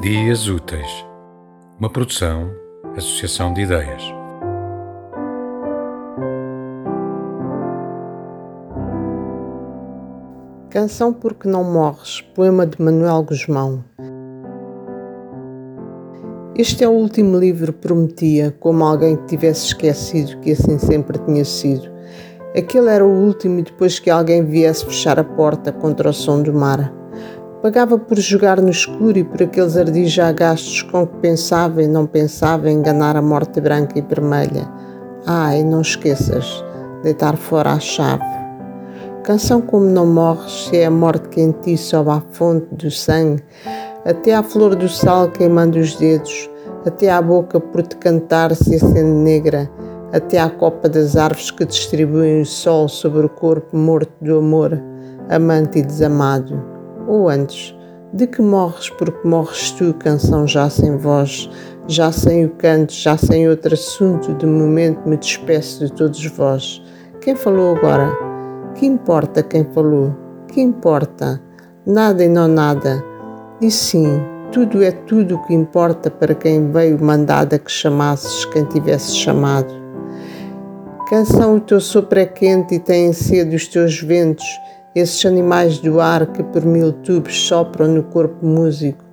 Dias Úteis, uma produção, associação de ideias. Canção Porque Não Morres, poema de Manuel Guzmão. Este é o último livro, prometia, como alguém que tivesse esquecido que assim sempre tinha sido. Aquele era o último e depois que alguém viesse fechar a porta contra o som do mar. Pagava por jogar no escuro e por aqueles ardis já gastos com que pensava e não pensava enganar a morte branca e vermelha. Ai, não esqueças, deitar fora a chave. Canção como não morres, se é a morte que em ti sobe à fonte do sangue, até à flor do sal queimando os dedos, até à boca por te cantar se acende negra, até à copa das árvores que distribuem o sol sobre o corpo morto do amor, amante e desamado ou antes, de que morres porque morres tu, canção já sem voz, já sem o canto, já sem outro assunto, de momento me despeço de todos vós. Quem falou agora? Que importa quem falou? Que importa? Nada e não nada. E sim, tudo é tudo o que importa para quem veio mandada que chamasses quem tivesse chamado. Canção, o teu sopro é quente e tem sede os teus ventos, esses animais do ar que por mil tubos sopram no corpo músico,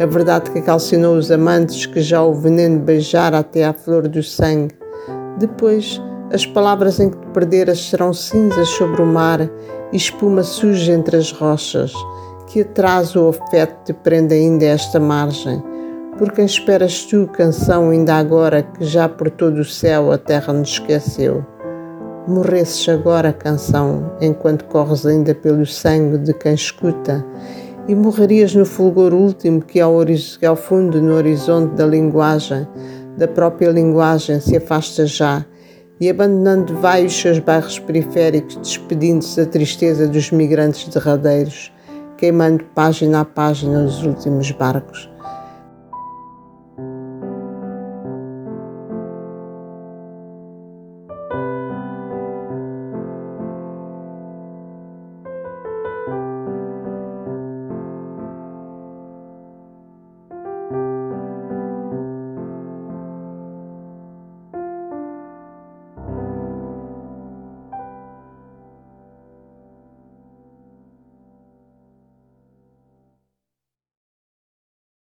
a verdade que calcinou os amantes que já o veneno beijara até à flor do sangue. Depois, as palavras em que te perderas serão cinzas sobre o mar e espuma suja entre as rochas. Que atraso ou afeto te prende ainda esta margem? Por quem esperas tu, canção, ainda agora que já por todo o céu a terra nos esqueceu? Morresses agora, canção, enquanto corres ainda pelo sangue de quem escuta, e morrerias no fulgor último que ao, ao fundo no horizonte da linguagem, da própria linguagem, se afasta já, e abandonando vai os seus bairros periféricos, despedindo-se da tristeza dos migrantes derradeiros, queimando página a página os últimos barcos.